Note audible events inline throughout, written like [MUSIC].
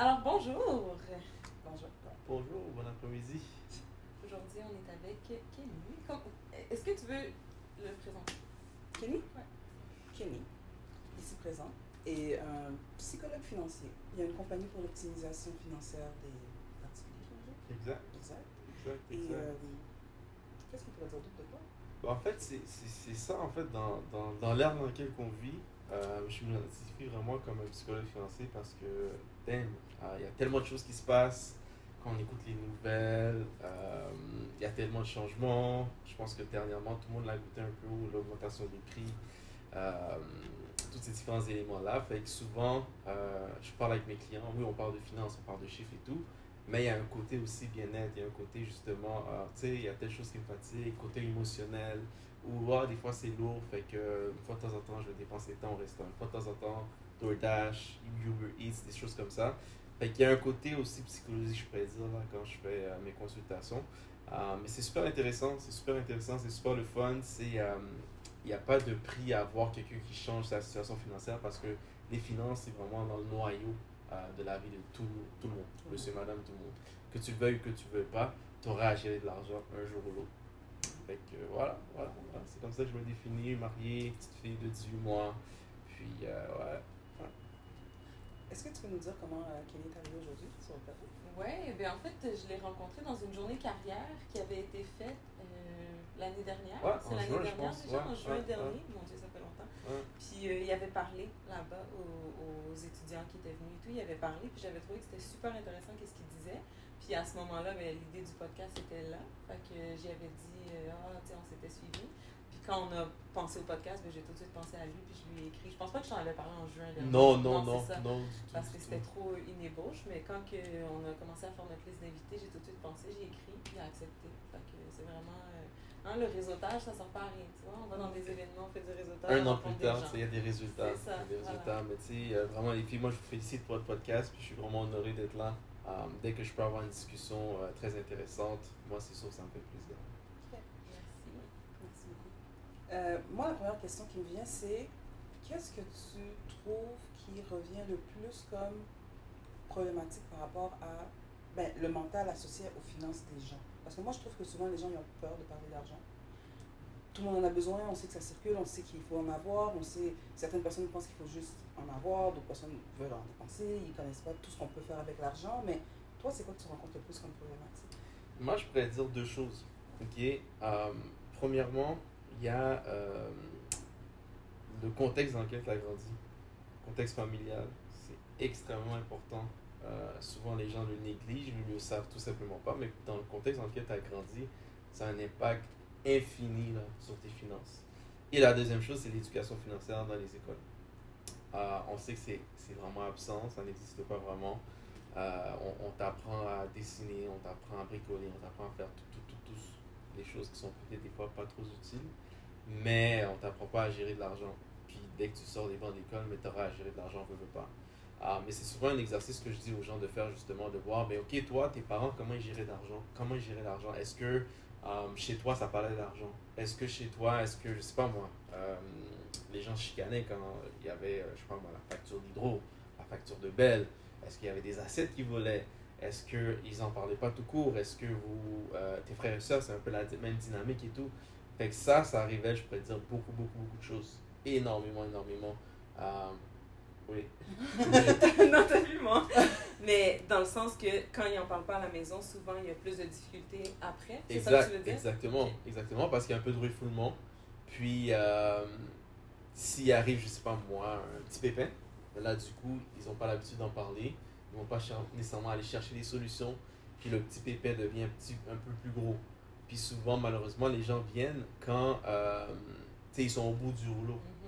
Alors, bonjour. Bonjour. Bonjour, bon après-midi. Aujourd'hui, on est avec Kenny. Est-ce que tu veux le présenter? Kenny? Ouais. Kenny, ici présent, est un psychologue financier. Il y a une compagnie pour l'optimisation financière des particuliers. Exact, Exact. exact, Et exact. euh, qu'est-ce qu'on pourrait dire d'autre de toi? Bah, en fait, c'est c'est- c'est ça, en fait, dans, dans, dans l'ère dans laquelle on vit, euh, je m'identifie vraiment comme un psychologue financier parce que, damn, euh, il y a tellement de choses qui se passent. Quand on écoute les nouvelles, euh, il y a tellement de changements. Je pense que dernièrement, tout le monde l'a goûté un peu, l'augmentation des prix, tous ces différents éléments-là. Fait que souvent, je parle avec mes clients, oui, on parle de finances, on parle de chiffres et tout, mais il y a un côté aussi bien-être, il y a un côté justement, tu sais, il y a telle chose qui me fatigue, côté émotionnel, ou des fois c'est lourd, fait que une fois de temps en temps, je vais dépenser tant au restaurant, une fois de temps en temps, DoorDash, Uber Eats, des choses comme ça. Fait qu'il y a un côté aussi psychologique, je pourrais dire, là, quand je fais euh, mes consultations. Euh, mais c'est super intéressant, c'est super intéressant, c'est super le fun. Euh, il n'y a pas de prix à avoir quelqu'un qui change sa situation financière parce que les finances, c'est vraiment dans le noyau de la vie de tout, tout le monde, monsieur, madame, tout le monde. Que tu le veuilles ou que tu ne veuilles pas, tu auras à gérer de l'argent un jour ou l'autre. Fait que euh, voilà, voilà, voilà. c'est comme ça que je me définis, marié, petite fille de 18 mois. Puis euh, ouais. Est-ce que tu peux nous dire comment euh, Kenny est arrivé aujourd'hui sur le plateau? Oui, ben en fait, je l'ai rencontré dans une journée carrière qui avait été faite euh, l'année dernière. Ouais, c'est en l'année dernière pense. déjà, Ouais, en juin ouais, dernier. Mon Dieu, ça fait longtemps. Ouais. Puis euh, il avait parlé là-bas aux, aux étudiants qui étaient venus et tout. Il avait parlé, puis j'avais trouvé que c'était super intéressant qu'est-ce qu'il disait. Puis à ce moment-là, ben, l'idée du podcast était là. Fait que j'y avais dit, euh, ah, tu sais, on s'était suivis. Puis quand on a pensé au podcast, ben, j'ai tout de suite pensé à lui, puis je lui ai écrit. Je pense pas que je t'en avais parlé en juin dernier. Non, non, non, c'est ça. non. Parce que c'était trop une ébauche, mais quand que on a commencé à faire notre liste d'invités, j'ai tout de suite pensé, j'ai écrit, puis il a accepté. Fait que c'est vraiment. euh, hein, le réseautage, ça sert pas à rien, tu vois. On va dans des événements, on fait du réseautage. Un an plus tard, il y a des résultats. C'est ça, il y a des voilà. résultats. Mais tu sais, euh, vraiment, les filles, moi, je vous félicite pour votre podcast. Puis je suis vraiment honoré d'être là. Euh, dès que je peux avoir une discussion euh, très intéressante, moi, c'est sûr que ça me fait plaisir. Merci. Merci beaucoup. Euh, moi, la première question qui me vient, c'est qu'est-ce que tu trouves qui revient le plus comme problématique par rapport à ben, le mental associé aux finances des gens? Parce que moi, je trouve que souvent, les gens ont peur de parler d'argent. Tout le monde en a besoin, on sait que ça circule, on sait qu'il faut en avoir, on sait, certaines personnes pensent qu'il faut juste en avoir, d'autres personnes veulent en dépenser, ils ne connaissent pas tout ce qu'on peut faire avec l'argent, mais toi, c'est quoi que tu rencontres le plus comme problématique? Moi, je pourrais dire deux choses. Euh, premièrement, il y a euh, le contexte dans lequel tu as grandi, contexte familial. C'est extrêmement important. Euh, souvent, les gens le négligent, ils ne le savent tout simplement pas, mais dans le contexte dans lequel tu as grandi, ça a un impact infini sur tes finances. Et la deuxième chose, c'est l'éducation financière dans les écoles. Euh, on sait que c'est vraiment absent, ça n'existe pas vraiment. Euh, on t'apprend à dessiner, on t'apprend à bricoler, on t'apprend à faire tout, tout, tout, des choses qui sont peut-être des fois pas trop utiles, mais on t'apprend pas à gérer de l'argent. Puis dès que tu sors des bancs d'école, mais tu auras à gérer de l'argent, veux, veux pas. Ah, mais c'est souvent un exercice que je dis aux gens de faire justement, de voir, mais ok, toi, tes parents, comment ils géraient l'argent Comment ils géraient l'argent Est-ce que euh, chez toi, ça parlait d'argent? Est-ce que chez toi, est-ce que, je sais pas moi, euh, les gens chicanaient quand il y avait, euh, je sais pas moi, la facture d'hydro, la facture de Bell Est-ce qu'il y avait des assiettes qui volaient? Est-ce qu'ils en parlaient pas tout court? Est-ce que vous, tes frères et sœurs, c'est un peu la même dynamique et tout? Fait que ça, ça arrivait, je pourrais dire, beaucoup, beaucoup, beaucoup de choses. Énormément, énormément. Oui. [LAUGHS] non, moi. Mais dans le sens que quand ils en parlent pas à la maison, souvent il y a plus de difficultés après. C'est ça que Exact, tu veux dire? exactement, exactement, parce qu'il y a un peu de refoulement. Puis, euh, s'il arrive, je sais pas moi, un petit pépin, là, du coup, ils n'ont pas l'habitude d'en parler. Ils vont pas nécessairement aller chercher des solutions. Puis, le petit pépin devient un, petit, un peu plus gros. Puis, souvent, malheureusement, les gens viennent quand euh, tu sais, ils sont au bout du rouleau. Mhm.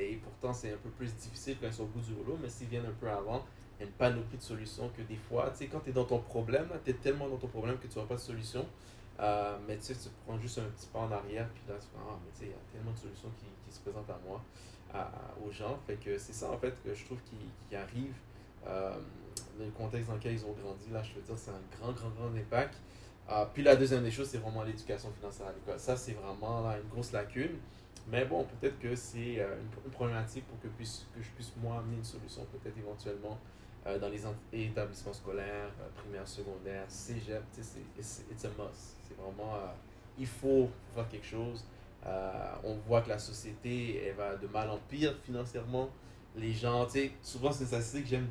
Et pourtant, c'est un peu plus difficile quand ils sont au bout du rouleau, mais s'ils viennent un peu avant, il y a une panoplie de solutions que des fois, tu sais, quand tu es dans ton problème, tu es tellement dans ton problème que tu n'as pas de solution. Euh, mais tu sais, tu prends juste un petit pas en arrière, puis là, tu fais, ah, mais tu sais, il y a tellement de solutions qui, se présentent à moi, aux gens. Fait que c'est ça, en fait, que je trouve qui, qui arrive. Euh, le contexte dans lequel ils ont grandi, là, je veux dire, c'est un grand, grand, grand impact. Euh, puis la deuxième des choses, c'est vraiment l'éducation financière à l'école. Ça, c'est vraiment là, une grosse lacune. Mais bon, peut-être que c'est euh, une, problématique pour que, puisse, que je puisse, moi, amener une solution, peut-être éventuellement, euh, dans les en- établissements scolaires, euh, primaires, secondaires, cégep, c'est it's, must. C'est vraiment, il faut faire quelque chose. On voit que la société, elle va de mal en pire financièrement. Les gens, tu sais, souvent c'est statistique que j'aime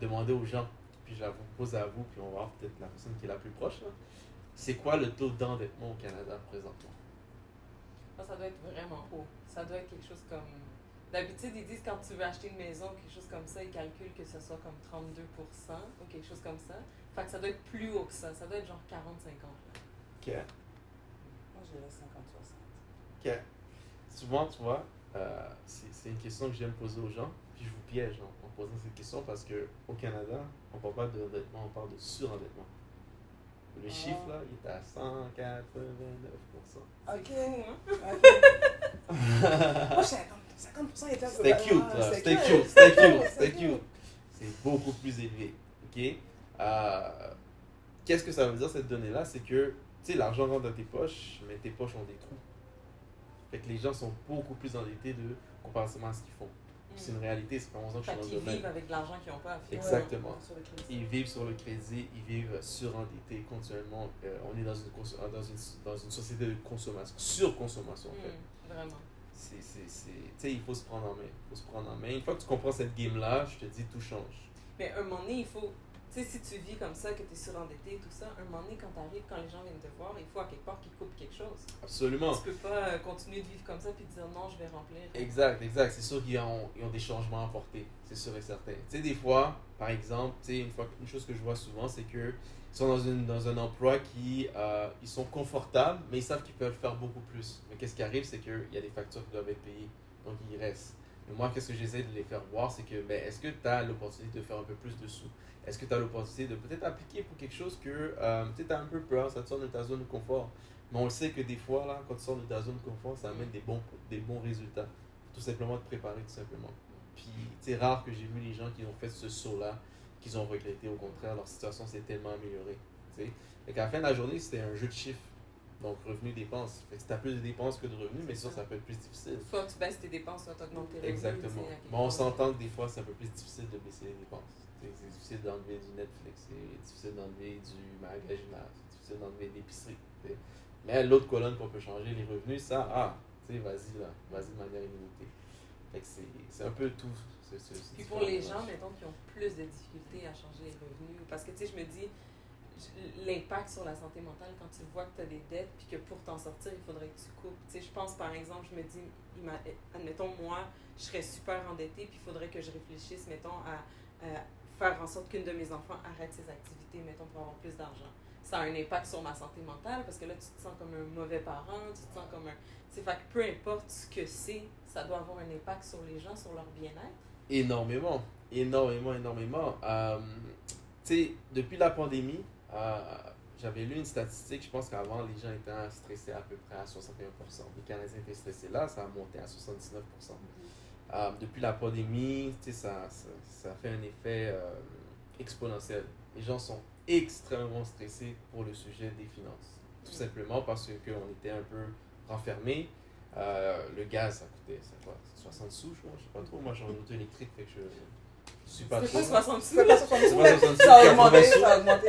demander aux gens, puis je la vous pose à vous, puis on va voir peut-être la personne qui est la plus proche. là. C'est quoi le taux d'endettement au Canada présentement? Ça, ça doit être vraiment haut. Ça doit être quelque chose comme. D'habitude, ils disent quand tu veux acheter une maison, quelque chose comme ça, ils calculent que ce soit comme 32% ou quelque chose comme ça. Fait que ça doit être plus haut que ça. Ça doit être genre 40-50. là. Ok. Moi, je dirais 50-60. Ok. Souvent, tu vois, euh, c'est c'est une question que j'aime poser aux gens, puis je vous piège en, en posant cette question parce que au Canada, on parle pas d'endettement, on parle de surendettement. Le chiffre là, il est à 189%. Ok. Moi, 50, 50% était C'était cute, là. c'était cute, c'était cute, [LAUGHS] c'était cute. C'est beaucoup plus élevé. OK? Euh, Qu'est-ce que ça veut dire, cette donnée-là? C'est que, tu sais, l'argent rentre dans tes poches, mais tes poches ont des trous. Fait que les gens sont beaucoup plus endettés de comparativement à ce qu'ils font. C'est une réalité, ça fait 11 ans que je suis dans le domaine. vivent avec de l'argent qu'ils n'ont pas à faire. Exactement. crédit. Ils vivent sur le crédit, ils vivent surendettés continuellement. Euh, on est dans une, dans, une, dans une société de consommation, surconsommation en fait. Mm, Vraiment. C'est, c'est, c'est, tu sais, il faut se prendre en main. Il faut se prendre en main. Une fois que tu comprends cette game-là, je te dis, tout change. Mais un moment donné, il faut. Sais, si tu vis comme ça, que tu es surendetté et tout ça, un moment donné, quand tu arrives, quand les gens viennent te voir, il faut à quelque part qu'ils coupent quelque chose. Absolument. Tu peux pas euh, continuer de vivre comme ça puis dire non, je vais remplir. Exact, exact. C'est sûr qu'ils ont, ils ont des changements à apporter. C'est sûr et certain. Tu sais, des fois, par exemple, tu sais, une, fois, une chose que je vois souvent, c'est qu'ils sont dans, une, dans un emploi qui euh, ils sont confortables, mais ils savent qu'ils peuvent faire beaucoup plus. Mais qu'est-ce qui arrive, c'est qu'il y a des factures qui doivent être payées. Donc, ils restent. Mais moi, qu'est-ce que j'essaie de les faire voir, c'est que, ben, est-ce que tu as l'opportunité de faire un peu plus de sous? Est-ce que tu as l'opportunité de peut-être appliquer pour quelque chose que euh, tu as un peu peur, ça te sort de ta zone de confort? Mais on sait que des fois, là, quand tu sors de ta zone de confort, ça amène des bons, des bons résultats. Tout simplement te préparer, tout simplement. Puis c'est rare que j'ai vu les gens qui ont fait ce saut-là, qu'ils ont regretté. Au contraire, leur situation s'est tellement améliorée. tu sais. Fait qu'à la fin de la journée, c'était un jeu de chiffres. Donc, revenus, dépenses. Fait que si t'as plus de dépenses que de revenus, mais sûr, ça peut être plus difficile. Soit tu baisses tes dépenses, soit tu augmentes tes revenus. Exactement. tu Mais on s'entend que des fois, c'est un peu plus difficile de baisser les dépenses. Tu C'est difficile d'enlever du Netflix, c'est difficile d'enlever du magasinage, c'est difficile d'enlever l'épicerie. tu. Mais l'autre colonne qu'on peut changer, les revenus, ça, ah, tu sais, vas-y là, vas-y de manière illimitée. Fait que c'est un peu tout. c'est- c'est Puis pour les gens, mettons, qui ont plus de difficultés à changer les revenus, parce que tu sais, je me dis, l'impact sur la santé mentale quand tu vois que tu as des dettes, puis que pour t'en sortir, il faudrait que tu coupes. Tu sais, je pense par exemple, je me dis, admettons, moi, je serais super endettée, puis il faudrait que je réfléchisse, mettons, à, à faire en sorte qu'une de mes enfants arrête ses activités, mettons, pour avoir plus d'argent. Ça a un impact sur ma santé mentale parce que là, tu te sens comme un mauvais parent, tu te sens comme un. Tu sais, fait que peu importe ce que c'est, ça doit avoir un impact sur les gens, sur leur bien-être. Énormément, énormément, énormément. Euh, tu sais, depuis la pandémie, euh, j'avais lu une statistique, je pense qu'avant, les gens étaient stressés à peu près à 61%. Les Canadiens étaient stressés là, ça a monté à 79%. Euh, depuis la pandémie, ça, ça, ça fait un effet euh, exponentiel. Les gens sont extrêmement stressés pour le sujet des finances. Tout simplement parce qu'on était un peu renfermés. Euh, le gaz, ça coûtait ça, quoi, 60 sous, je. Je sais pas trop. Moi, j'ai un auto électrique, fait que suis pas C'est trop. pas 60 sous. C'est pas 60 C'est pas 60 sous, Ça a augmenté, 80 sous. ça a augmenté.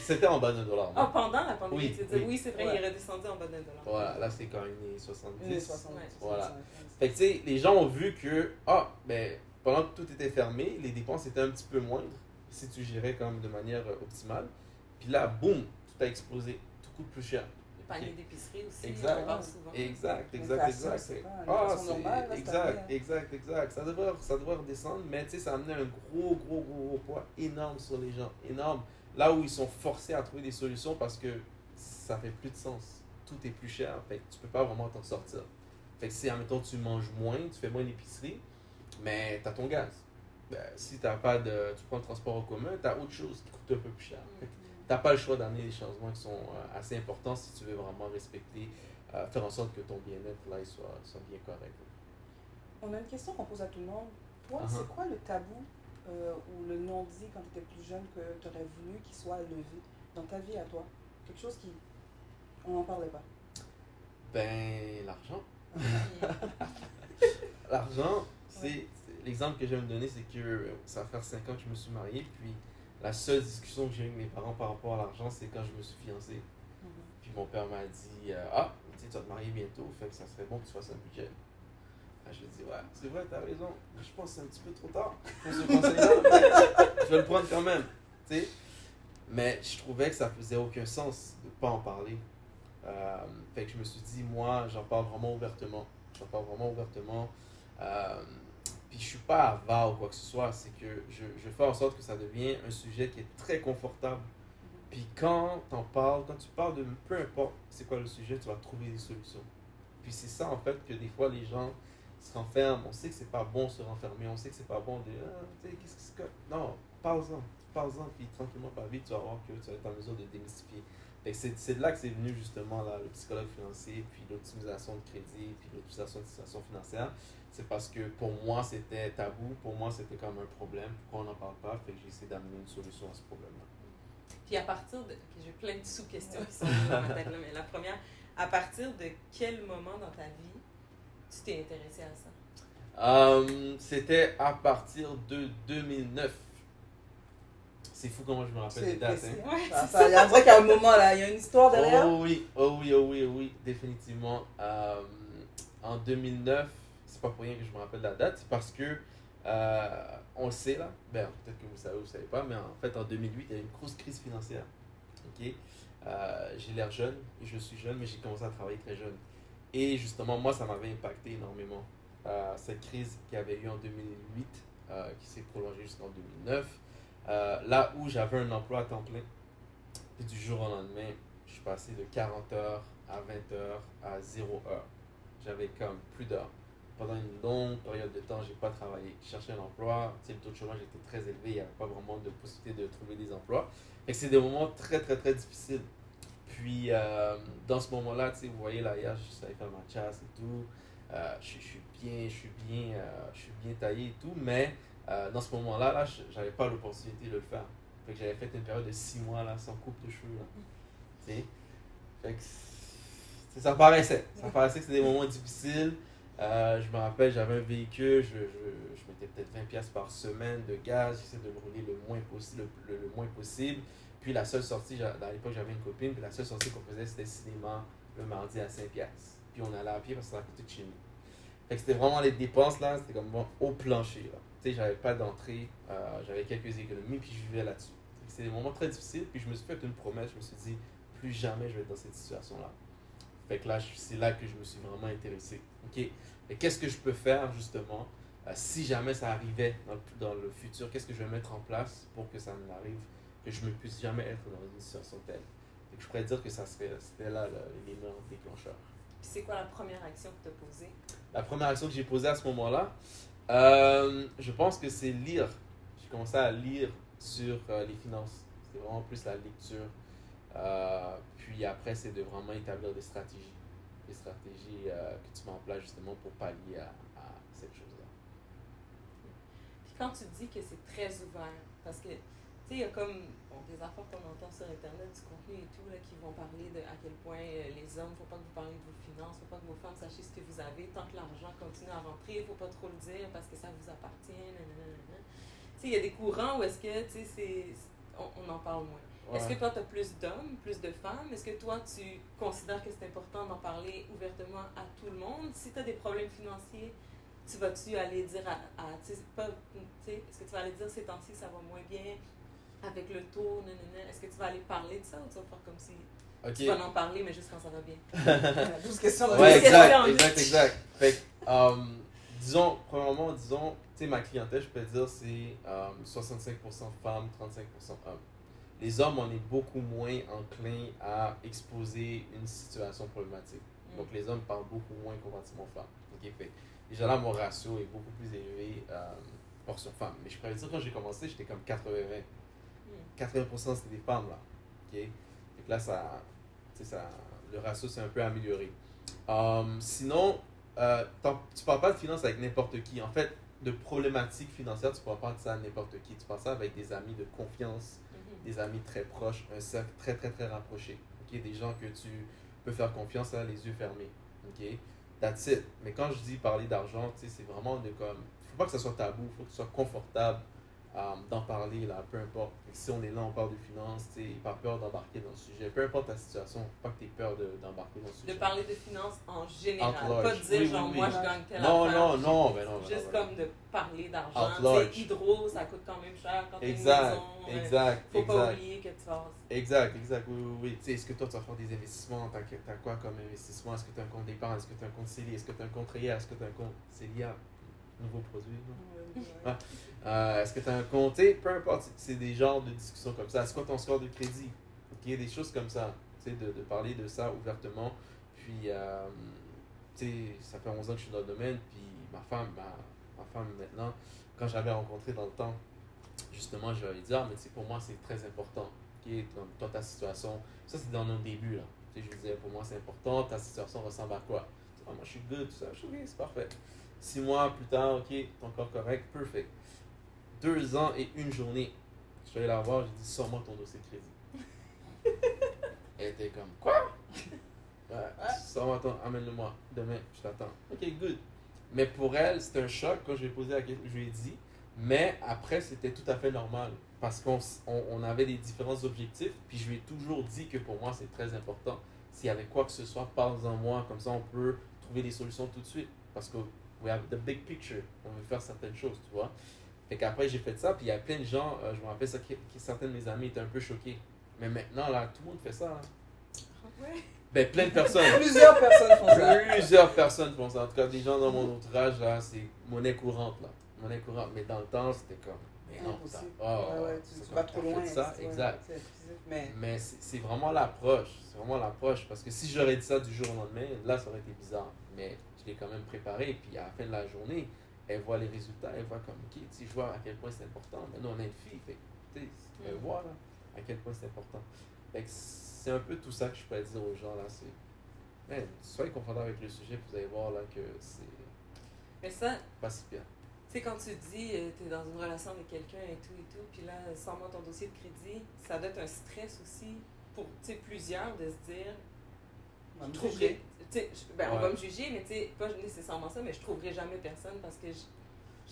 C'était en bas d'un dollar. Ah, non? pendant la pandémie, Oui, oui. oui, c'est vrai, Ouais. il est redescendu en bas d'un dollar. Voilà, là, c'est quand même les 70. Oui, 60, Ouais. 65. Voilà. Fait que, tu sais, les gens ont vu que, ah, ben, pendant que tout était fermé, les dépenses étaient un petit peu moindres si tu gérais quand même de manière optimale. Puis là, boum, tout a explosé. Tout coûte plus cher. D'épicerie aussi, Exact. on souvent. Exact, exact, exact. pas une Ah, normale, là, cette exact, exact, exact. Ça devrait, ça devrait redescendre, mais tu sais, ça a amené un gros, gros, gros, gros poids énorme sur les gens. Énorme. Là où ils sont forcés à trouver des solutions parce que ça fait plus de sens. Tout est plus cher. Fait que tu peux pas vraiment t'en sortir. Fait que si, admettons, tu manges moins, tu fais moins d'épicerie, mais tu as ton gaz. Ben, si t'as pas de, tu prends le transport en commun, tu as autre chose qui coûte un peu plus cher. Fait que T'as pas le choix d'amener des changements qui sont euh, assez importants si tu veux vraiment respecter, euh, faire en sorte que ton bien-être là il soit, soit bien correct. On a une question qu'on pose à tout le monde. Toi, Uh-huh. c'est quoi le tabou euh, ou le non-dit quand tu étais plus jeune que tu aurais voulu qu'il soit levé dans ta vie à toi? Quelque chose qui. On n'en parlait pas. Ben, l'argent. [LAUGHS] L'argent, c'est. l'exemple que j'aime donner, c'est que ça va faire 5 ans que je me suis marié, puis la seule discussion que j'ai eu avec mes parents par rapport à l'argent, c'est quand je me suis fiancé. Puis mon père m'a dit euh, Ah, tu vas te marier bientôt, fait que ça serait bon que tu fasses un budget. Ah, je lui ai dit Ouais, c'est vrai, t'as raison, mais je pense que c'est un petit peu trop tard pour ce conseil-là. je vais le prendre quand même. Mais je trouvais que ça faisait aucun sens de ne pas en parler. Euh, fait que je me suis dit, moi, j'en parle vraiment ouvertement. J'en parle vraiment ouvertement. Euh, puis je suis pas avare ou quoi que ce soit, c'est que je, fais en sorte que ça devienne un sujet qui est très confortable. Puis quand t'en parles, quand tu parles de peu importe c'est quoi le sujet, tu vas trouver des solutions. Puis c'est ça en fait que des fois les gens se renferment. On sait que c'est pas bon se renfermer, on sait que c'est pas bon de ah, qu'est-ce que. Non, parle-en, parle-en, puis tranquillement par vite, tu vas voir que tu vas être en mesure de démystifier. C'est de là que c'est venu justement là, le psychologue financier, puis l'optimisation de crédit, puis l'optimisation de situation financière. C'est parce que pour moi c'était tabou, pour moi c'était comme un problème, pourquoi on n'en parle pas, fait que j'ai essayé d'amener une solution à ce problème-là. Puis à partir de. J'ai plein de sous-questions qui sont dans ma tête là, mais la première, à partir de quel moment dans ta vie tu t'es intéressé à ça? Euh, c'était à partir de 2009. C'est fou comment je me rappelle des dates. hein. Ouais, Ça- Il y a un vrai qu'il y a un moment là, il y a une histoire derrière. Oh oui, oh oui, oh oui, oh oui, définitivement. Euh, en 2009, c'est pas pour rien que je me rappelle la date, c'est parce que euh, on le sait là, ben, peut-être que vous savez ou vous savez pas, mais en fait en 2008, il y a eu une grosse crise financière. Ok, Euh, j'ai l'air jeune, je suis jeune, mais j'ai commencé à travailler très jeune. Et justement, moi, ça m'avait impacté énormément. Euh, cette crise qui avait eu en 2008, euh, qui s'est prolongée jusqu'en 2009, euh, là où j'avais un emploi à temps plein, puis du jour au lendemain, je suis passé de 40 heures à 20 heures à 0 heure. J'avais comme plus d'heures. Pendant une longue période de temps, j'ai pas travaillé. Je cherchais un emploi. Tu sais, le taux de chômage était très élevé. Il n'y avait pas vraiment de possibilité de trouver des emplois. Que c'est des moments très, très, très difficiles. Puis, euh, dans ce moment-là, tu sais, vous voyez, là, hier, je savais faire ma chasse et tout. Euh, je, suis bien, je suis bien, je suis bien taillé et tout. Mais euh, dans ce moment-là, là, je- j'avais pas l'opportunité de le faire. Fait que j'avais fait une période de 6 mois, là, sans coupe de cheveux, là. Fait que ça paraissait. Ça paraissait que c'était des moments difficiles. Euh, je me rappelle, j'avais un véhicule, je, je, je mettais peut-être 20$ piastres par semaine de gaz, j'essayais de le rouler le moins possible, le, le- le moins possible. Puis la seule sortie, à l'époque j'avais une copine, puis la seule sortie qu'on faisait c'était cinéma le mardi à 5$. piastres. Puis on allait à pied parce que ça côté de chez nous. Fait c'était vraiment les dépenses là, c'était comme bon, au plancher là. Tu sais, j'avais pas d'entrée, euh, j'avais quelques économies, puis je vivais là-dessus. C'était des moments très difficiles, puis je me suis fait une promesse, je me suis dit, plus jamais je vais être dans cette situation-là. Fait que là, c'est là que je me suis vraiment intéressé. Ok, qu'est-ce que je peux faire justement euh, si jamais ça arrivait dans le, futur Qu'est-ce que je vais mettre en place pour que ça n'arrive, que je ne puisse jamais être dans une situation telle? Que je pourrais dire que ça serait, c'était là l'élément déclencheur. Puis c'est quoi la première action que tu as posée? La première action que j'ai posée à ce moment-là, euh, je pense que c'est lire. J'ai commencé à lire sur euh, les finances. C'était vraiment plus la lecture. Euh, puis après, c'est de vraiment établir des stratégies. Des stratégies que tu mets en place justement pour pallier à, à cette chose-là. Puis quand tu dis que c'est très ouvert, parce que, sais, il y a comme bon, des affaires qu'on entend sur Internet, du contenu et tout, là, qui vont parler de à quel point euh, les hommes, faut pas que vous parliez de vos finances, faut pas que vos femmes sachent ce que vous avez, tant que l'argent continue à rentrer, faut pas trop le dire parce que ça vous appartient. Tu sais, il y a des courants où est-ce que, tu sais, c'est- on, on en parle moins. Est-ce que toi, tu as plus d'hommes, plus de femmes? Est-ce que toi, tu considères que c'est important d'en parler ouvertement à tout le monde? Si tu as des problèmes financiers, tu vas-tu aller dire à. pas, est-ce que tu vas aller dire ces temps-ci, ça va moins bien? Avec le taux? Est-ce que tu vas aller parler de ça ou tu vas faire comme si tu Ok. vas en parler, mais juste quand ça va bien? [LAUGHS] 12 questions. de- Ouais, exact, exact, exact. Fait que, euh, disons, premièrement, disons, tu sais, ma clientèle, je peux dire, c'est euh, 65% femmes, 35% hommes. Les hommes, on est beaucoup moins enclins à exposer une situation problématique. Donc, les hommes parlent beaucoup moins comparativement aux femmes. Ok, fait, déjà là, mon ratio est beaucoup plus élevé euh, portion femmes. Mais je pourrais dire, quand j'ai commencé, j'étais comme 80-20. 80% c'était des femmes là. Ok? Que là, ça, ça, le ratio s'est un peu amélioré. Um, sinon, euh, tu parles pas de finances avec n'importe qui. En fait, de problématiques financières, tu parles pas de ça à n'importe qui. Tu parles ça avec des amis de confiance, Mhm. des amis très proches, un cercle très très très rapproché. ok? Des gens que tu peux faire confiance à les yeux fermés. ok? That's it. Mais quand je dis parler d'argent, c'est vraiment de comme. Faut pas que ça soit tabou, faut que ce soit confortable euh, d'en parler, là, peu importe. Et si on est là, on parle de finances, tu pas peur d'embarquer dans le sujet. Peu importe ta situation, faut pas que tu aies peur de- d'embarquer dans le sujet. De parler de finances en général. Pas de dire, Oui, genre, oui, moi, oui. je gagne telle Non, affaire. non, non, ben non, ben Juste non, ben non. comme de parler d'argent. Tu sais, hydro, ça coûte quand même cher quand t'as une Exact, maison. euh, exact, Faut pas exact. oublier que tu vas. Exact, exact, oui, oui, oui. Tu sais, est-ce que toi, tu vas faire des investissements? T'as, t'as quoi comme investissement? Est-ce que tu as un compte d'épargne? Est-ce que tu as un compte CELI? Est-ce que tu as un compte REER? Est-ce que tu as un compte CELIA? Nouveau produit? Ouais. Euh, est-ce que tu as un sais, peu importe, c'est- c'est des genres de discussions comme ça. Est-ce quoi ton score de crédit? Ok, des choses comme ça. Tu sais, de, de parler de ça ouvertement. Puis, euh, tu sais, ça fait 11 ans que je suis dans le domaine. Puis, ma femme, ma, ma femme maintenant, quand j'avais rencontré dans le temps, justement, je lui avais dit, ah, mais pour moi, c'est très important. Ok, dans, dans ta situation, ça c'est dans nos débuts, là. Tu sais, je lui disais, pour moi, c'est important. Ta situation ressemble à quoi? Ah, moi, je suis good, tout ça. Je suis ok, c'est parfait. Six mois plus tard, ok, ton corps correct, perfect. Deux ans et une journée. Je suis allé la voir, j'ai dit, sors-moi ton dossier de crédit. [LAUGHS] Elle était comme, quoi? Ouais, sors-moi ton, amène-le-moi demain, je t'attends. Ok, good. Mais pour elle, c'était un choc quand je lui ai posé la question, je lui ai dit. Mais après, c'était tout à fait normal. Parce qu'on on avait des différents objectifs. Puis je lui ai toujours dit que pour moi, c'est très important. S'il y avait quoi que ce soit, parle-en moi. Comme ça, on peut trouver des solutions tout de suite. Parce que we have the big picture. On veut faire certaines choses, tu vois. Fait qu'après, j'ai fait ça. Puis il y a plein de gens, euh, je me rappelle ça, qui, qui- certains de mes amis étaient un peu choqués. Mais maintenant, là, tout le monde fait ça. hein. Ouais. Ben, plein de personnes. [LAUGHS] Plusieurs personnes font ça. Plusieurs personnes font ça. En tout cas, des gens dans mon entourage, là, c'est monnaie courante, là. Monnaie courante. Mais dans le temps, c'était comme, mais non, oh, ouais, ouais, tu, c'est tu vas trop loin. Ça, exact. Mais Mais c'est vraiment l'approche. C'est vraiment l'approche. Parce que si j'aurais dit ça du jour au lendemain, là, ça aurait été bizarre. Mais je l'ai quand même préparé. Puis à la fin de la journée, elle voit les résultats. Elle voit comme, OK, tu sais, je vois à quel point c'est important. Mais nous, on a une fille. Fait tu elle Mm. voit, là, à quel point c'est important. C'est un peu tout ça que je pourrais dire aux gens, là. C'est, man, soyez confortable avec le sujet. Puis vous allez voir, là, que c'est Mais ça, pas si pire. tu sais, quand tu dis, euh, t'es dans une relation avec quelqu'un et tout et tout, puis là, sors-moi ton dossier de crédit, ça doit être un stress aussi pour, tu sais, plusieurs de se dire, je trouverai, tu sais, ben, on va me juger, mais tu sais, pas nécessairement ça, mais je trouverai jamais personne parce que,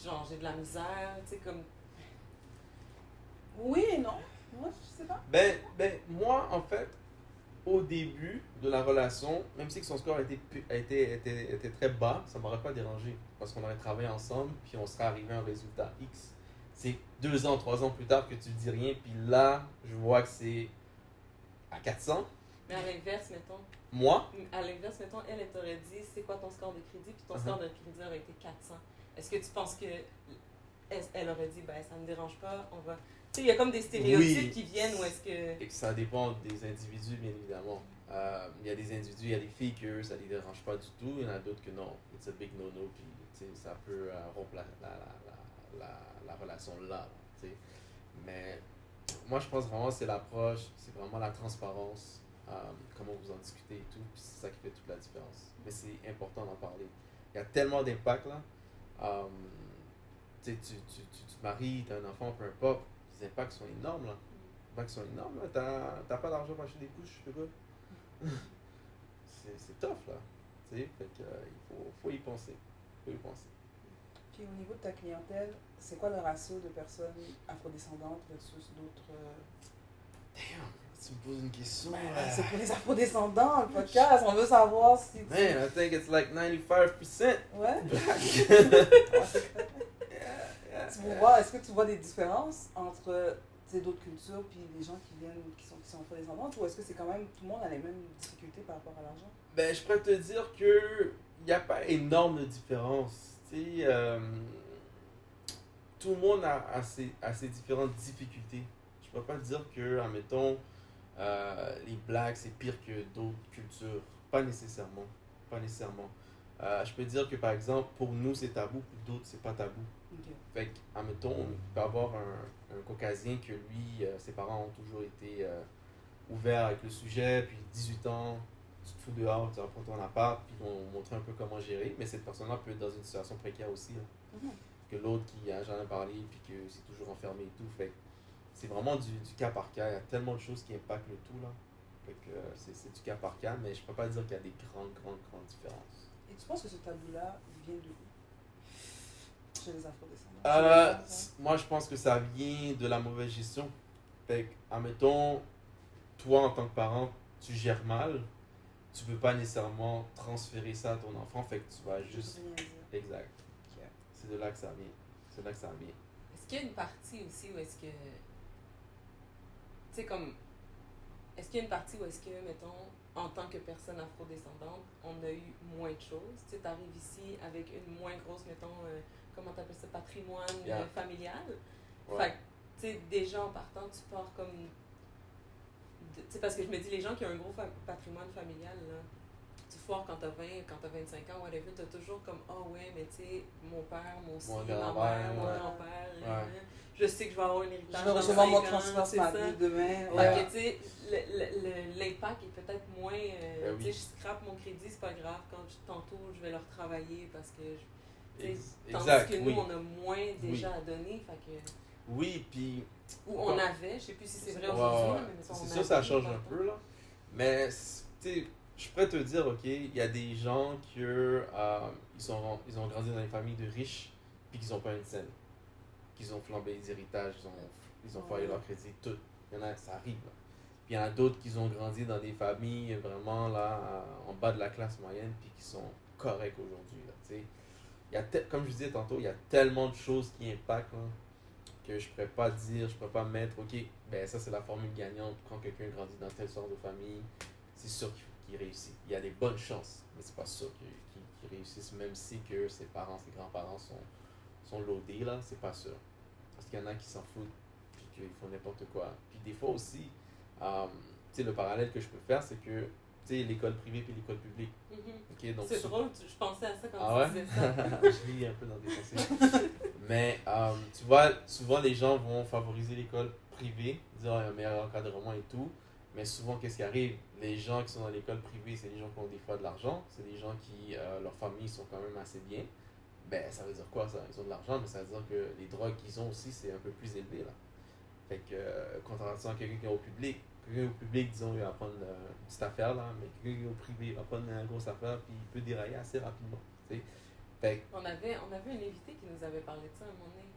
genre, j'ai de la misère, tu sais, comme, Oui et non. Moi, je sais pas. Ben, ben, moi, en fait, au début de la relation, même si que son score était, été, était, était très bas, ça m'aurait pas dérangé. Parce qu'on aurait travaillé ensemble, puis on serait arrivé à un résultat X. C'est deux ans, trois ans plus tard que tu dis rien, puis là, je vois que c'est à 400. Mais à l'inverse, mettons, Moi, à l'inverse, mettons, elle, elle t'aurait dit, c'est quoi ton score de crédit, puis ton Uh-huh. score de crédit aurait été 400. Est-ce que tu penses que elle, elle aurait dit, ben, ça me dérange pas, on va. Tu sais, il y a comme des stéréotypes Oui. qui viennent où est-ce que. et que ça dépend des individus, bien évidemment. Euh, Il y a des individus, il y a des filles que ça les dérange pas du tout, il y en a d'autres que non. It's a big no-no, puis tu sais, ça peut euh, rompre la, la, la, la, la, la relation là. tu sais. Mais moi, je pense vraiment que c'est l'approche, c'est vraiment la transparence, euh, comment vous en discutez et tout, puis c'est ça qui fait toute la différence. Mais c'est important d'en parler. Il y a tellement d'impact là. Euh, tu sais, tu, tu, tu, te maries, tu as un enfant, peu importe, les impacts sont énormes là. Les impacts sont énormes là. T'as, t'as pas d'argent pour acheter des couches, je quoi? [LAUGHS] c'est, c'est tough là. Tu sais, fait que, euh, il faut, faut y penser. faut y penser. Puis au niveau de ta clientèle, c'est quoi le ratio de personnes afrodescendantes versus d'autres. euh, Damn, tu me poses une question. Ben, C'est pour les afrodescendants, le podcast. On veut savoir si. tu- Man, I think it's like 95%. Ouais. [LAUGHS] yeah, yeah, Tu voir, est-ce que tu vois des différences entre tu sais, d'autres cultures puis les gens qui viennent, qui sont, qui sont ou est-ce que c'est quand même tout le monde a les mêmes difficultés par rapport à l'argent? Ben, je pourrais te dire que il n'y a pas énorme de différence. Tu sais, euh, tout le monde a, a ses, a ses différentes difficultés. Je peux pas dire que, admettons, euh, les blacks c'est pire que d'autres cultures. Pas nécessairement. Pas nécessairement. Euh, je peux dire que par exemple, pour nous c'est tabou, pour d'autres c'est pas tabou. Ok. Fait admettons, il peut avoir un, un caucasien que lui, euh, ses parents ont toujours été ouverts avec le sujet, puis 18 ans, tu te fous dehors, tu vas prendre ton appart, puis ils vont montrer un peu comment gérer. Mais cette personne-là peut être dans une situation précaire aussi. là. Mhm. Que l'autre qui a jamais parlé, puis que c'est toujours enfermé et tout. Fait c'est vraiment du, du cas par cas. Il y a tellement de choses qui impactent le tout. là. Fait que euh, c'est c'est du cas par cas, mais je peux pas dire qu'il y a des grandes, grandes, grandes différences. Et tu penses que ce tabou-là vient de où? Chez les afrodescendants Euh, moi, je pense que ça vient de la mauvaise gestion. Fait que, admettons, toi, en tant que parent, tu gères mal, tu peux pas nécessairement transférer ça à ton enfant, fait que tu vas Juste. Exact. C'est de là que ça vient. C'est de là que ça vient. Est-ce qu'il y a une partie aussi où est-ce que. Tu sais, comme. Est-ce qu'il y a une partie où est-ce que, mettons, en tant que personne afrodescendante, on a eu moins de choses? Tu sais, t'arrives ici avec une moins grosse, mettons, euh, comment t'appelles ça, patrimoine Yeah. euh, familial? Ouais. Fait tu sais, déjà en partant, tu pars comme. Tu sais, parce que je me dis, les gens qui ont un gros fa- patrimoine familial, là, tu foires quand t'as 20, quand t'as 25 ans, whatever, t'as toujours comme, ah ouais, mais tu sais, mon père, mon Mon ma grand-père, mère, mon ouais. grand-père, Ouais. hein, je sais que je vais avoir un Je héritage. vais dans recevoir mon transfert ça. matin, demain. Ouais. tu sais, l'impact est peut-être moins. euh, Ben oui. Tu sais, je scrape mon crédit, c'est pas grave. Quand je, tantôt, je vais le retravailler parce que. je- tu sais, Ex- Tandis Exact, que nous, oui. on a moins déjà à donner. Fait que, Oui, puis ou on avait, je sais plus si c'est vrai aujourd'hui, mais on avait ça change un peu, là. Mais, tu sais, je pourrais te dire, OK, il y a des gens qui, euh, ils, sont, ils ont grandi dans des familles de riches, puis qu'ils n'ont pas une scène. Qu'ils ont flambé les héritages, ils ont, ils ont foiré leur crédit, tout. Il y en a, ça arrive, là. Puis il y en a d'autres qui ont grandi dans des familles vraiment, là, à- en bas de la classe moyenne, puis qui sont corrects aujourd'hui. Il y a comme je disais tantôt, il y a tellement de choses qui impactent, là, que je pourrais pas dire, je pourrais pas mettre, ok, ben ça c'est la formule gagnante quand quelqu'un grandit dans telle sorte de famille, c'est sûr qu'il qu'il réussit. Il y a des bonnes chances, mais c'est pas sûr qu'il qu'il- qu'il réussisse, même si que ses parents, ses grands-parents sont, sont loadés, là, c'est pas sûr. Parce qu'il y en a qui s'en foutent, puis qu'ils font n'importe quoi. Puis des fois aussi, euh, tu sais, le parallèle que je peux faire, c'est que, tu sais, l'école privée puis l'école publique, donc C'est drôle, tu- je pensais à ça quand ah tu ouais? disais ça. [LAUGHS] je lis un peu dans des pensées. [LAUGHS] Mais euh, tu vois, souvent les gens vont favoriser l'école privée, dire il y a un meilleur encadrement et tout. Mais souvent, qu'est-ce qui arrive? Les gens qui sont dans l'école privée, c'est des gens qui ont des fois de l'argent, c'est des gens qui, euh, leurs familles sont quand même assez bien. Ben, ça veut dire quoi ça? Ils ont de l'argent, mais ça veut dire que les drogues qu'ils ont aussi, c'est un peu plus élevé là. Fait que, euh, contrairement à quelqu'un qui est au public, quelqu'un au public, disons, il va prendre euh, une petite affaire là, mais quelqu'un qui est au privé, il va prendre une grosse affaire, puis il peut dérailler assez rapidement. Fait que, On avait, on avait un invité qui nous avait parlé de ça à un moment donné.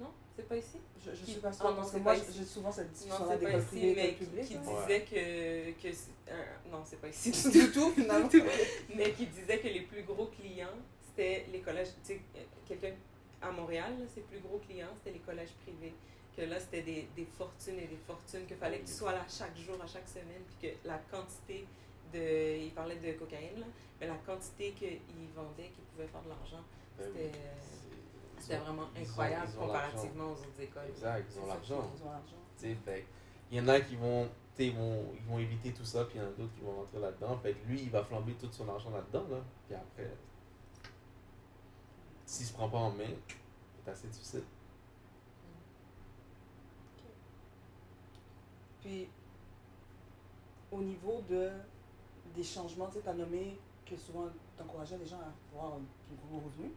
Non C'est pas ici? Je, je Qui- suis pas Ah sûre, non, parce que c'est moi, j'ai souvent cette Non, discussion-là c'est pas ici, mais qui, là. disait que. que c'est- euh, non, c'est pas ici [LAUGHS] du tout, finalement. [LAUGHS] mais qui disait que les plus gros clients, c'était les collèges. Tu sais, euh, quelqu'un à Montréal, là, ses plus gros clients, c'était les collèges privés. Que là, c'était des, des fortunes et des fortunes, qu'il fallait que tu sois là chaque jour, à chaque semaine, puis que la quantité de. Il parlait de cocaïne, là, mais la quantité qu'ils vendaient, qu'ils pouvaient faire de l'argent, ben c'était. C'était vraiment ils ont- incroyable ils ont l'argent. comparativement aux autres écoles. Exact, ils ont l'argent. Ils ont l'argent. Tu sais, fait il y en a qui vont, tu sais, ils vont, ils vont éviter tout ça, puis il y en a d'autres qui vont rentrer là-dedans. Fait que lui, il va flamber tout son argent là-dedans, là. Puis après, s'il se prend pas en main, c'est assez difficile. Puis, au niveau de, des changements, tu sais, as nommé que souvent, tu encourageais les gens à avoir un plus gros revenu,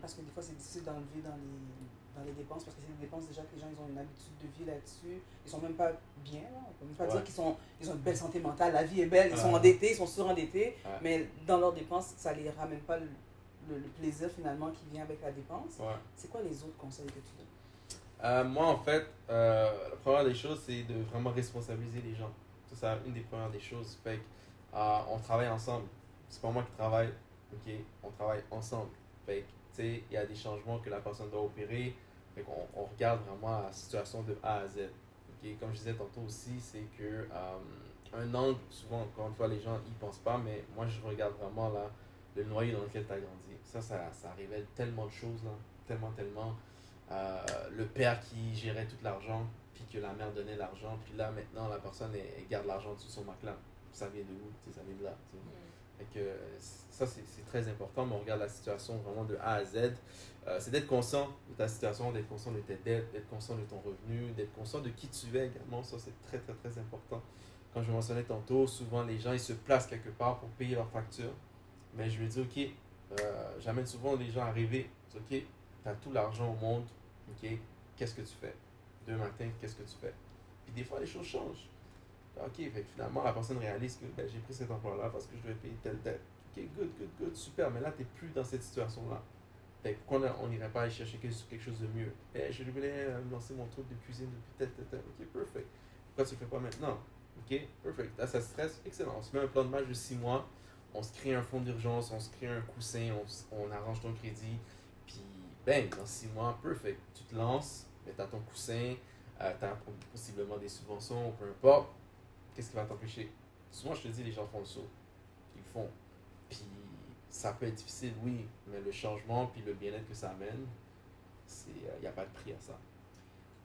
parce que des fois, c'est difficile d'enlever dans les, dans les dépenses, parce que c'est des dépenses déjà que les gens ils ont une habitude de vie là-dessus. Ils sont même pas bien, là. on peut même pas Ouais. dire qu'ils sont, ils ont une belle santé mentale, la vie est belle, ils sont endettés, ils sont surendettés, Ouais. mais dans leurs dépenses, ça les ramène pas le, le- le plaisir finalement qui vient avec la dépense. C'est quoi les autres conseils que tu donnes? Euh, moi, en fait, euh, la première des choses, c'est de vraiment responsabiliser les gens. Ça, c'est une des premières des choses. Fait que, euh, on travaille ensemble. C'est pas moi qui travaille, ok? On travaille ensemble. Fait que, il y a des changements que la personne doit opérer. Fait on regarde vraiment la situation de A à Z. Ok? Comme je disais tantôt aussi, c'est que euh, un angle, souvent, encore une fois, les gens y pensent pas, mais moi, je regarde vraiment là, le noyau dans lequel tu as grandi. Ça, ça, ça révèle tellement de choses, là. Tellement, tellement. Euh, le père qui gérait tout l'argent, puis que la mère donnait l'argent, puis là maintenant la personne garde l'argent sous son matelas. Ça vient de où? Ça vient de là. Mm. Fait que ça c'est très important, mais on regarde la situation vraiment de A à Z. Euh, c'est d'être conscient de ta situation, d'être conscient de tes dettes, d'être conscient de ton revenu, d'être conscient de qui tu es également. Ça c'est très très très important. Comme je mentionnais tantôt, souvent les gens ils se placent quelque part pour payer leurs factures. Mais je lui dis, ok, euh, j'amène souvent les gens à rêver. Ok, tu as tout l'argent au monde, ok, qu'est-ce que tu fais? Demain matin, qu'est-ce que tu fais? Puis des fois, les choses changent. Ok, fait finalement, la personne réalise que ben, j'ai pris cet emploi-là parce que je devais payer telle dette. ok, good, good, good, super, mais là, tu n'es plus dans cette situation-là. Pourquoi on n'irait pas aller chercher quelque chose de mieux? Eh, je voulais euh, lancer mon truc de cuisine depuis peut-être, ok, perfect. Pourquoi tu ne le fais pas maintenant? Ok, perfect. Là, ça stresse, excellent. On se met un plan de match de 6 mois, on se crée un fonds d'urgence, on se crée un coussin, on, arrange ton crédit, puis bang, dans 6 mois, perfect. Tu te lances, mais tu as ton coussin, euh, tu as possiblement des subventions, peu importe. Qu'est-ce qui va t'empêcher? Souvent, je te dis, les gens font le saut. Ils font. Puis ça peut être difficile, oui, mais le changement puis le bien-être que ça amène, il n'y euh, a pas de prix à ça.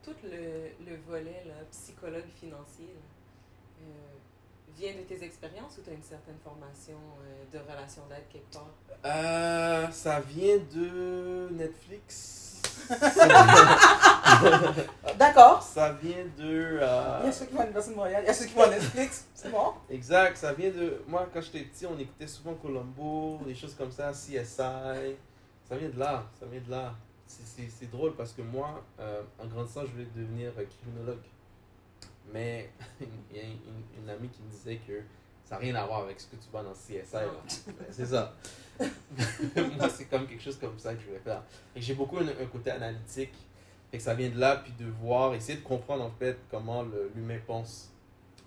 Tout le, le volet là, psychologue financier euh, vient de tes expériences ou tu as une certaine formation euh, de relation d'aide quelque part? ça vient de Netflix. [LAUGHS] [LAUGHS] [LAUGHS] D'accord. Ça vient de. Euh, il y a ceux qui vont à l'Université de Montréal, il y a ceux qui vont à Netflix, c'est bon? Exact, ça vient de. Moi, quand j'étais petit, on écoutait souvent Colombo, des choses comme ça, CSI. Ça vient de là, ça vient de là. C'est drôle parce que moi, euh, en grandissant, je voulais devenir criminologue. Mais [LAUGHS] il y a une, une, amie qui me disait que ça n'a rien à voir avec ce que tu vois dans CSI. [LAUGHS] c'est ça. Moi, c'est comme quelque chose comme ça que je voulais faire. Et j'ai beaucoup un, un, côté analytique. Et que ça vient de là, puis de voir, essayer de comprendre en fait comment l'humain pense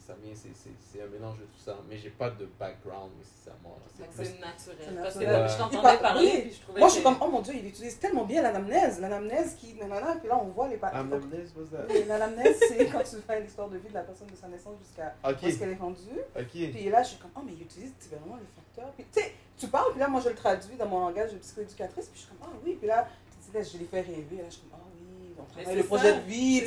ça vient, c'est un mélange de tout ça. Mais j'ai pas de background nécessairement. C'est naturel. Parce que je t'entendais parler, puis je trouvais Moi, je suis comme, oh mon Dieu, il utilise tellement bien l'anamnèse. L'anamnèse qui, nanana, puis là, on voit les patrons. L'anamnèse, L'anamnèse, c'est quand tu fais l'histoire de vie de la personne de sa naissance jusqu'à okay. où est-ce qu'elle est rendue. Puis là, je suis comme, oh, mais il utilise vraiment les facteurs. Puis tu sais, tu parles, puis là, moi, je le traduis dans mon langage de psychoéducatrice, puis je suis comme, ah oui, puis là, tu dis, je les fais rêver. Là, je suis comme, le projet de vie,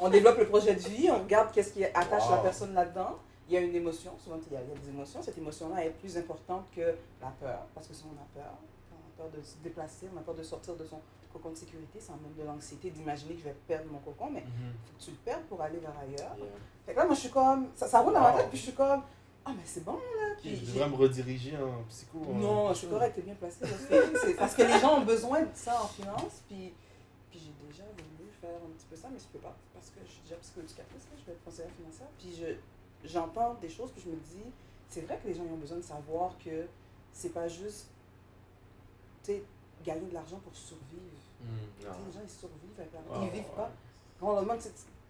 on développe le projet de vie, on regarde qu'est-ce qui attache la personne là-dedans. Il y a une émotion, souvent il y, a, des émotions. Cette émotion-là est plus importante que la peur, parce que si on a peur, on a peur de se déplacer, on a peur de sortir de son cocon de sécurité, ça même de l'anxiété d'imaginer que je vais perdre mon cocon, mais il mm-hmm. faut que tu le perdes pour aller vers ailleurs. Fait que là, moi, je suis comme, ça, ça roule dans ma tête, puis je suis comme, ah, mais c'est bon, là. Puis je devrais me rediriger en psycho. Non, je suis correct, t'es bien placé. Parce que les gens ont besoin de ça en finance, puis, puis j'ai déjà un petit peu ça, mais je peux pas parce que je suis déjà psychoéducatrice, je vais être conseillère financière. Puis je, j'entends des choses, puis je me dis, c'est vrai que les gens ont besoin de savoir que c'est pas juste gagner de l'argent pour survivre. Mmh, les gens, ils survivent avec l'argent. ils vivent pas. Quand on leur demande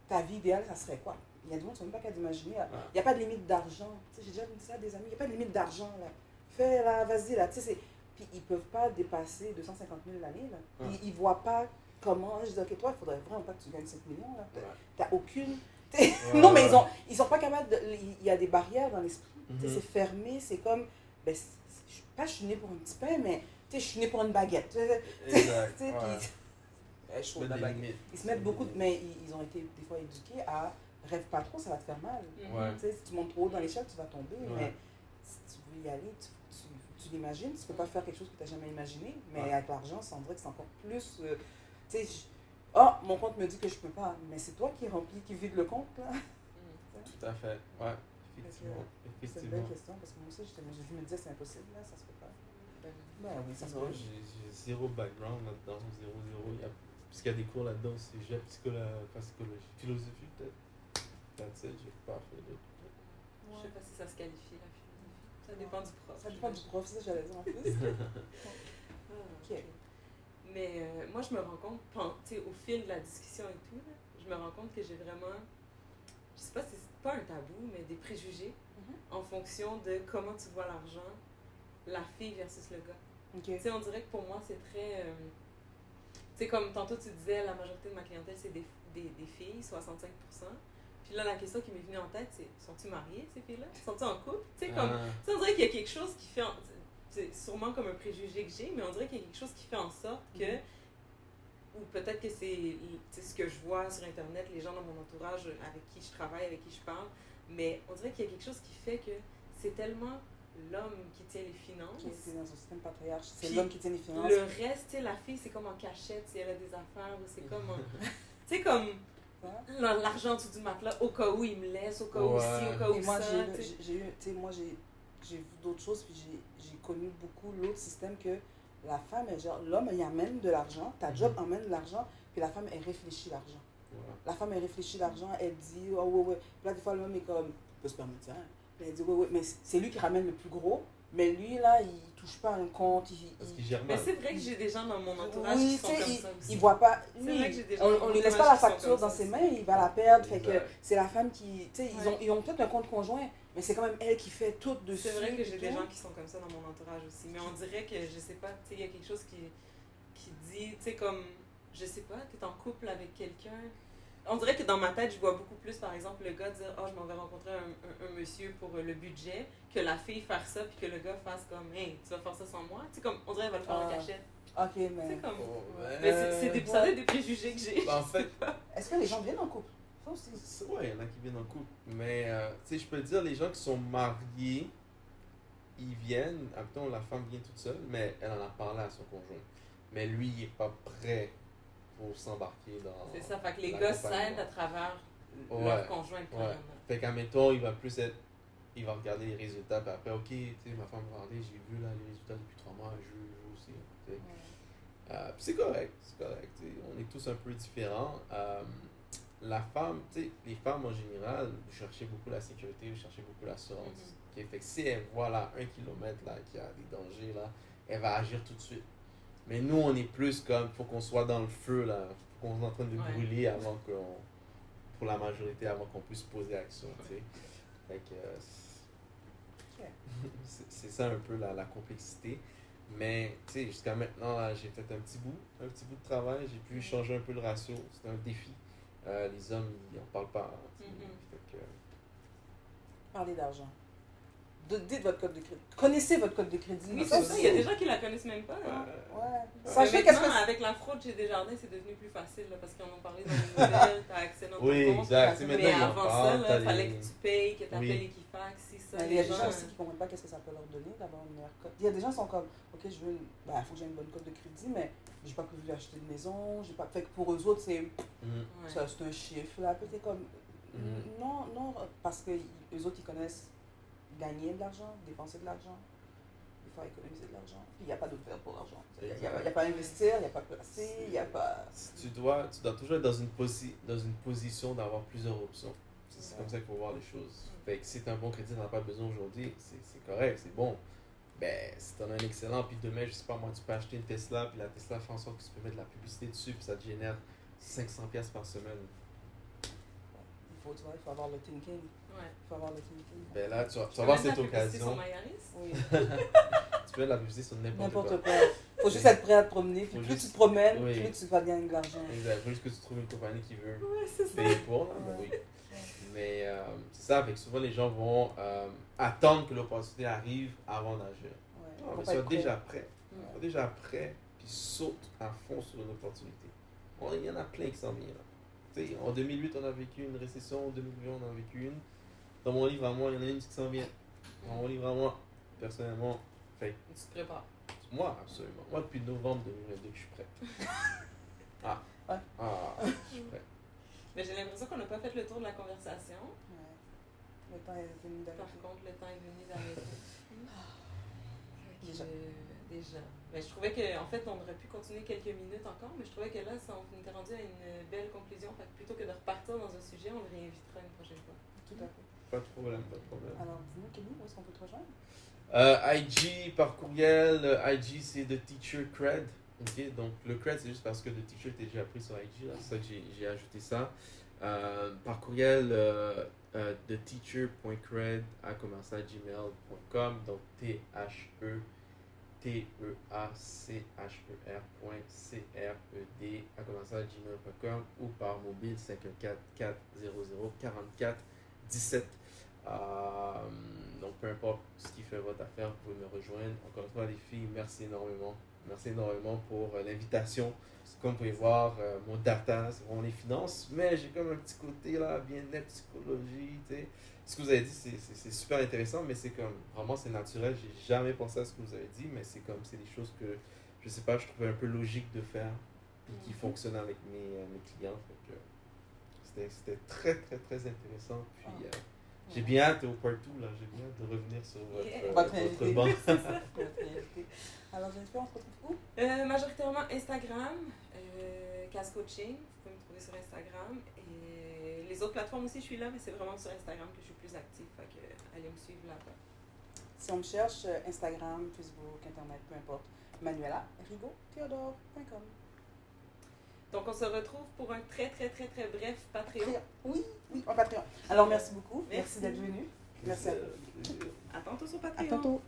ta vie idéale, ça serait quoi? Il y a des gens qui ne sont même pas qu'à d'imaginer. Il n'y a pas de limite d'argent. J'ai déjà dit ça à des amis, il n'y a pas de limite d'argent. là. Fais là, vas-y là. Puis ils ne peuvent pas dépasser 250 000 l'année. Ils ne voient pas comment Je dis, ok, toi, il faudrait vraiment pas que tu gagnes 5 millions. Là. Tu n'as aucune. [LAUGHS] non, mais ils ont, ils sont pas capables de. Il y a des barrières dans l'esprit. Mm-hmm. C'est fermé, c'est comme. Ben, je, pas je suis née pour un petit pain, mais je suis née pour une baguette. [LAUGHS] Exact. Puis, [LAUGHS] ils se mettent beaucoup, de, mais ils, ont été des fois éduqués à rêve pas trop, ça va te faire mal. Mm-hmm. Si tu montes trop haut dans l'échelle, tu vas tomber. Mais si tu veux y aller, tu, tu, tu l'imagines. Tu peux pas faire quelque chose que tu n'as jamais imaginé. Mais avec l'argent, c'est vrai que c'est encore plus. Euh, tu sais, oh, mon compte me dit que je peux pas, mais c'est toi qui remplis, qui vide le compte, là. Mm. [LAUGHS] Tout à fait, ouais, effectivement. C'est une belle question, parce que moi aussi, je, me disais c'est impossible, là, ça se peut pas. Ben, ben oui, ça se peut. J'ai zéro background là-dedans, zéro, zéro. Il y a, parce qu'il y a des cours là-dedans aussi, j'ai psychologie, psychologie, philosophie peut-être. That's it, j'ai pas fait. Je sais pas si ça se qualifie, la philosophie. Ça dépend du prof. Ça dépend du prof, ça j'allais dire en [LAUGHS] plus. [LAUGHS] Ok. Mais euh, moi, je me rends compte, au fil de la discussion et tout, je me rends compte que j'ai vraiment, je sais pas si c'est pas un tabou, mais des préjugés mm-hmm. en fonction de comment tu vois l'argent, la fille versus le gars. Okay. on dirait que pour moi, c'est très. c'est euh, comme tantôt tu disais, la majorité de ma clientèle, c'est des, des, des, filles, 65%. Puis là, la question qui m'est venue en tête, c'est sont-ils mariées, ces filles-là? Sont-ils en couple? Tu sais, comme. Ah. on dirait qu'il y a quelque chose qui fait c'est sûrement comme un préjugé que j'ai, mais on dirait qu'il y a quelque chose qui fait en sorte que, mhm. ou peut-être que c'est ce que je vois sur Internet, les gens dans mon entourage avec qui je travaille, avec qui je parle, mais on dirait qu'il y a quelque chose qui fait que c'est tellement l'homme qui tient les finances. Qui est dans un système patriarche, c'est l'homme qui tient les finances. Le reste, la fille, c'est comme en cachette si elle a des affaires, c'est comme tu sais, comme l'argent dessous du matelas, au cas où il me laisse, au cas où ci, au cas où moi, j'ai eu, tu sais, moi, j'ai j'ai vu d'autres choses, puis j'ai connu beaucoup l'autre système que la femme, est genre, l'homme, il amène de l'argent, ta job mhm. emmène de l'argent, puis la femme, elle réfléchit l'argent. La femme, elle réfléchit l'argent, elle dit, oh ouais, ouais. Puis là, des fois, l'homme est comme, peut se permettre ça. Puis elle dit, ouais, ouais, mais c'est lui qui ramène le plus gros, Mais lui, là, il touche pas un compte. Il, Parce il- gère Mais mal. c'est vrai que j'ai des gens dans mon entourage Oui, qui sont comme il- ça aussi. il voit pas. Lui, vrai que des gens on, mon lui laisse pas la facture dans ses mains, il va la perdre. Fait que Exact. c'est la femme qui. Tu sais, ils, Ouais. ont, ils ont peut-être un compte conjoint, mais c'est quand même elle qui fait tout dessus. C'est vrai que j'ai des gens qui sont comme ça dans mon entourage aussi. Mais on dirait que, je sais pas, tu sais, il y a quelque chose qui, qui dit, tu sais, comme, je sais pas, t'es en couple avec quelqu'un. On dirait que dans ma tête, je vois beaucoup plus, par exemple, le gars dire, oh, je m'en vais rencontrer un, un- un monsieur pour le budget, que la fille faire ça, puis que le gars fasse comme, hey, tu vas faire ça sans moi? Tu sais, comme, on dirait qu'elle va le faire en Ah. cachette. Ok, C'est mais. comme. Oh, Mais c'est c'est des, ouais. ça doit être des préjugés que j'ai. En fait, [LAUGHS] Est-ce que les gens viennent en couple? c'est- ouais, il y en a qui viennent en couple. Mais, euh, tu sais, je peux te dire, les gens qui sont mariés, ils viennent, la femme vient toute seule, mais elle en a parlé à son conjoint. Mais lui, il n'est pas prêt pour s'embarquer dans. C'est ça, fait que les gars s'aident à travers Ouais. leur conjoint. Ouais. Fait qu'admettons, il va plus être. Il va regarder les résultats, puis après, ok, tu sais, ma femme va regarder, j'ai vu là, les résultats depuis trois mois, je veux aussi. tu sais. Euh, c'est correct, c'est correct. On est tous un peu différents. Euh, la femme, tu sais, les femmes en général, vous cherchez beaucoup la sécurité, vous cherchez beaucoup l'assurance. Fait que si elle voit là un kilomètre là, qu'il y a des dangers là, elle va agir tout de suite. Mais nous, on est plus comme, faut qu'on soit dans le feu là, faut qu'on soit en train de Ouais. brûler avant qu'on, pour la majorité, avant qu'on puisse poser action, tu sais. Fait que, euh, [LAUGHS] c'est- ça un peu la, la complexité. Mais, tu sais, jusqu'à maintenant, j'ai fait un petit bout, un petit bout de travail. J'ai pu changer un peu le ratio. C'était un défi. Euh, les hommes, ils n'en parlent pas. hein, tu. Mhm. Fait que, Parlez d'argent. De- dites votre code de crédit. Connaissez votre code de crédit. Oui, Ça c'est ça. Il y a des gens qui la connaissent même pas. hein. euh, Ouais. Sachez qu'est-ce maintenant, que avec la fraude chez Desjardins, c'est devenu plus facile là, parce qu'ils en ont parlé dans les nouvelles, t'as accès dans ton Oui, compte. exact. Tu Mais avant ça, il fallait que tu payes, que tu appelles Oui. Equifax, ça. Il y a des gens aussi qui ne comprennent pas qu'est-ce que ça peut leur donner d'avoir une meilleure cote. Il y a des gens qui sont comme, ok, je veux, une- bah, faut que j'ai une bonne cote de crédit, mais j'ai pas prévu d'acheter de maison, j'ai pas. Fait que pour eux autres, c'est. Ouais. ça, c'est un chiffre là. Peut-être comme, Mhm. non, non, parce que eux autres ils connaissent gagner de l'argent, dépenser de l'argent, il faut économiser de l'argent. Puis il n'y a pas d'autre faire pour l'argent. Il n'y a, il y a pas à investir, il n'y a pas à placer, il n'y a pas. Tu dois, tu dois toujours être dans une, posi dans une position d'avoir plusieurs options. C'est comme ça qu'il faut voir les choses. Fait que si tu as un bon crédit, tu n'en as pas besoin aujourd'hui, c'est c'est correct, c'est bon. Ben, si tu en as un excellent, puis demain, je sais pas moi, tu peux acheter une Tesla, puis la Tesla fait en sorte que tu peux mettre de la publicité dessus, puis ça te génère 500$ piastres par semaine. Il faut, tu vois, il faut avoir le thinking. Ouais. Il faut avoir le thinking. Ben là, tu vas, tu avoir cette la publicité sur occasion. Oui, [LAUGHS] Tu peux mettre la publicité sur n'importe quoi. n'importe quoi. Il faut juste être prêt à te promener. Puis Faut plus juste- tu te promènes, oui. plus tu vas gagner de l'argent. Exact. Faut juste que tu trouves une compagnie qui veut Ouais, c'est ça. payer pour. Là, ben oui. Mais euh, c'est ça, fait que souvent les gens vont euh, attendre que l'opportunité arrive avant d'agir. Ouais. Non, mais être prêt. déjà prêt. Mm. Sois déjà prêt, puis saute à fond sur une opportunité. Bon, il y en a plein qui s'en viennent. là. Tu sais, En 2008, on a vécu une récession. En 2020, on en a vécu une. Dans mon livre à moi, il y en a une qui s'en vient. Dans mon livre à moi, personnellement, fait Tu te prépares. moi, absolument. Moi, depuis novembre 2022, je suis prêt. [LAUGHS] Ah. Ouais. Ah, je suis prêt. Mais j'ai l'impression qu'on n'a pas fait le tour de la conversation. Ouais. Le temps est venu Par d'arriver. contre, le temps est venu d'arrêter. Déjà. Euh, déjà. Mais je trouvais qu'en fait, on aurait pu continuer quelques minutes encore, mais je trouvais que là, ça, on était rendu à une belle conclusion. Fait que plutôt que de repartir dans un sujet, on le réinvitera une prochaine fois. Tout à fait. Pas de problème, pas de problème. Alors, dis-nous, Kenny, où est-ce qu'on peut te rejoindre? Euh, IG par courriel, euh, IG c'est The Teacher Cred. Ok, donc le cred c'est juste parce que The Teacher était déjà pris sur IG, c'est ça que j'ai- ajouté ça. Euh, par courriel, euh, euh, theteacher.cred à commercialgmail.com, donc T-H-E T-E-A-C-H-E-R.C-R-E-D à commercialgmail.com ou par mobile 514-400-44-17. Euh, donc, peu importe ce qui fait votre affaire, vous pouvez me rejoindre. Encore une fois, les filles, merci énormément. Merci énormément pour euh, l'invitation. Comme vous pouvez voir, euh, mon data, c'est vraiment les finances, mais j'ai comme un petit côté là, bien-être, psychologie, tu sais. Ce que vous avez dit, c'est- super intéressant, mais c'est comme, vraiment, c'est naturel. J'ai jamais pensé à ce que vous avez dit, mais c'est comme, c'est des choses que, je sais pas, je trouvais un peu logique de faire, puis qui Mhm. fonctionnent avec mes, euh, mes clients. C'était- très, très, très intéressant. Puis, euh, j'ai bien hâte au partout, là. J'ai bien hâte de revenir sur votre, Yeah. euh, Votre [LAUGHS] banc. Alors, Jennifer, on se retrouve où Euh, majoritairement Instagram, euh, Cas Coaching, vous pouvez me trouver sur Instagram. Et les autres plateformes aussi, je suis là, mais c'est vraiment sur Instagram que je suis plus active. Fait que allez me suivre là-bas. Si on me cherche, euh, Instagram, Facebook, Internet, peu importe, Manuela Rigaud, Théodore.com. Donc, on se retrouve pour un très, très, très, très bref Patreon. Oui, oui, en Patreon. Alors, merci beaucoup. Merci. Merci, d'être venu. Merci à Euh, À tantôt sur À Patreon. tantôt.